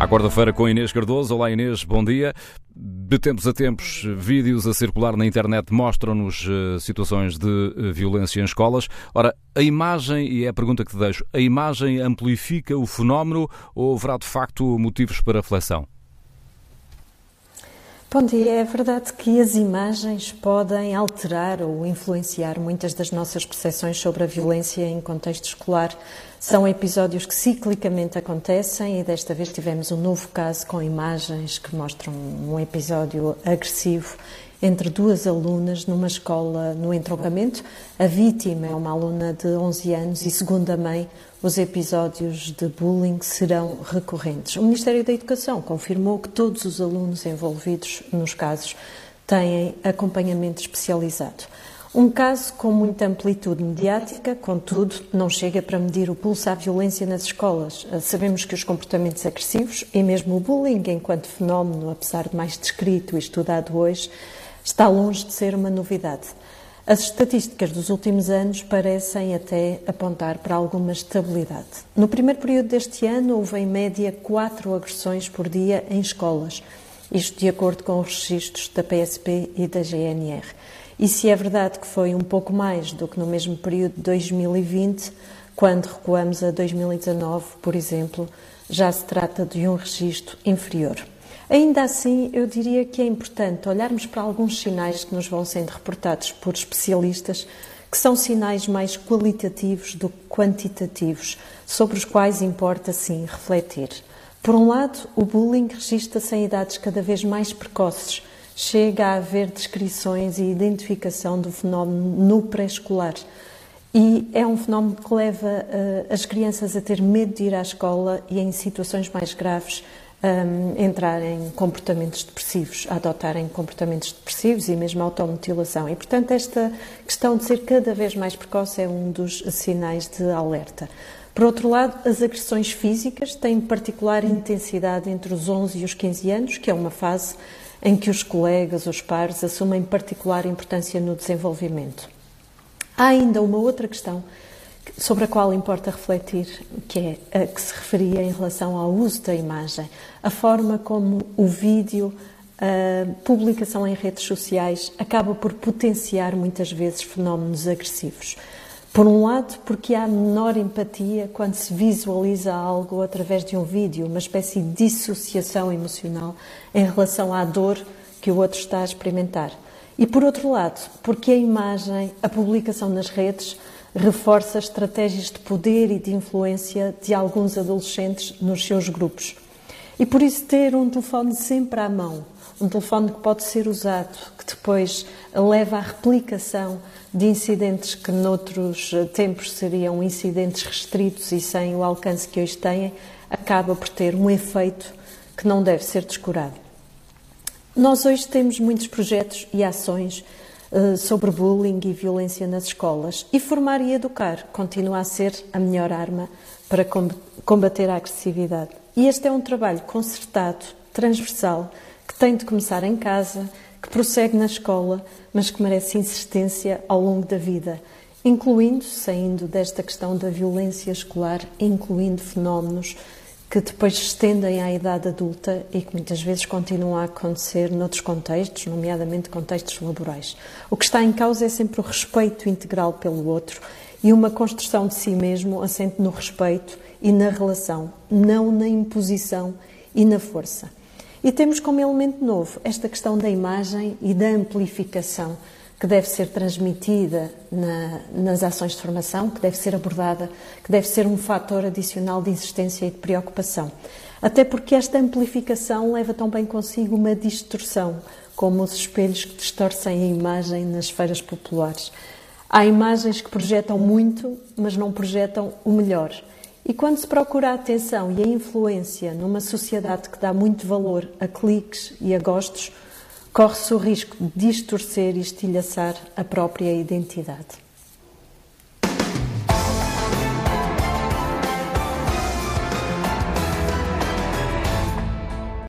À quarta-feira com Inês Cardoso. Olá Inês, bom dia. De tempos a tempos, vídeos a circular na internet mostram-nos uh, situações de uh, violência em escolas. Ora, a imagem, e é a pergunta que te deixo, a imagem amplifica o fenómeno ou haverá de facto motivos para reflexão? Bom dia. É verdade que as imagens podem alterar ou influenciar muitas das nossas percepções sobre a violência em contexto escolar. São episódios que ciclicamente acontecem e desta vez tivemos um novo caso com imagens que mostram um episódio agressivo entre duas alunas numa escola no entroncamento. A vítima é uma aluna de 11 anos e, segundo a mãe, os episódios de bullying serão recorrentes. O Ministério da Educação confirmou que todos os alunos envolvidos nos casos têm acompanhamento especializado. Um caso com muita amplitude mediática, contudo, não chega para medir o pulso à violência nas escolas. Sabemos que os comportamentos agressivos e mesmo o bullying, enquanto fenómeno, apesar de mais descrito e estudado hoje, está longe de ser uma novidade. As estatísticas dos últimos anos parecem até apontar para alguma estabilidade. No primeiro período deste ano, houve em média quatro agressões por dia em escolas, isto de acordo com os registros da PSP e da GNR. E se é verdade que foi um pouco mais do que no mesmo período de 2020, quando recuamos a 2019, por exemplo, já se trata de um registro inferior. Ainda assim, eu diria que é importante olharmos para alguns sinais que nos vão sendo reportados por especialistas, que são sinais mais qualitativos do que quantitativos, sobre os quais importa sim refletir. Por um lado, o bullying registra-se em idades cada vez mais precoces. Chega a haver descrições e identificação do fenómeno no pré-escolar. E é um fenómeno que leva uh, as crianças a ter medo de ir à escola e, em situações mais graves, um, entrar em comportamentos depressivos, a adotarem comportamentos depressivos e mesmo automutilação. E, portanto, esta questão de ser cada vez mais precoce é um dos sinais de alerta. Por outro lado, as agressões físicas têm particular intensidade entre os 11 e os 15 anos, que é uma fase em que os colegas, os pares, assumem particular importância no desenvolvimento. Há ainda uma outra questão sobre a qual importa refletir, que é a que se referia em relação ao uso da imagem, a forma como o vídeo, a publicação em redes sociais acaba por potenciar muitas vezes fenómenos agressivos. Por um lado, porque há menor empatia quando se visualiza algo através de um vídeo, uma espécie de dissociação emocional em relação à dor que o outro está a experimentar. E por outro lado, porque a imagem, a publicação nas redes, reforça estratégias de poder e de influência de alguns adolescentes nos seus grupos. E por isso ter um telefone sempre à mão, um telefone que pode ser usado, que depois leva à replicação de incidentes que noutros tempos seriam incidentes restritos e sem o alcance que hoje têm, acaba por ter um efeito que não deve ser descurado. Nós hoje temos muitos projetos e ações eh, sobre bullying e violência nas escolas. E formar e educar continua a ser a melhor arma para combater a agressividade. E este é um trabalho concertado, transversal, que tem de começar em casa, que prossegue na escola, mas que merece insistência ao longo da vida, incluindo, saindo desta questão da violência escolar, incluindo fenómenos que depois se estendem à idade adulta e que muitas vezes continuam a acontecer noutros contextos, nomeadamente contextos laborais. O que está em causa é sempre o respeito integral pelo outro e uma construção de si mesmo assente no respeito e na relação, não na imposição e na força. E temos como elemento novo esta questão da imagem e da amplificação que deve ser transmitida na, nas ações de formação, que deve ser abordada, que deve ser um fator adicional de insistência e de preocupação. Até porque esta amplificação leva também consigo uma distorção, como os espelhos que distorcem a imagem nas feiras populares. Há imagens que projetam muito, mas não projetam o melhor. E quando se procura a atenção e a influência numa sociedade que dá muito valor a cliques e a gostos, corre-se o risco de distorcer e estilhaçar a própria identidade.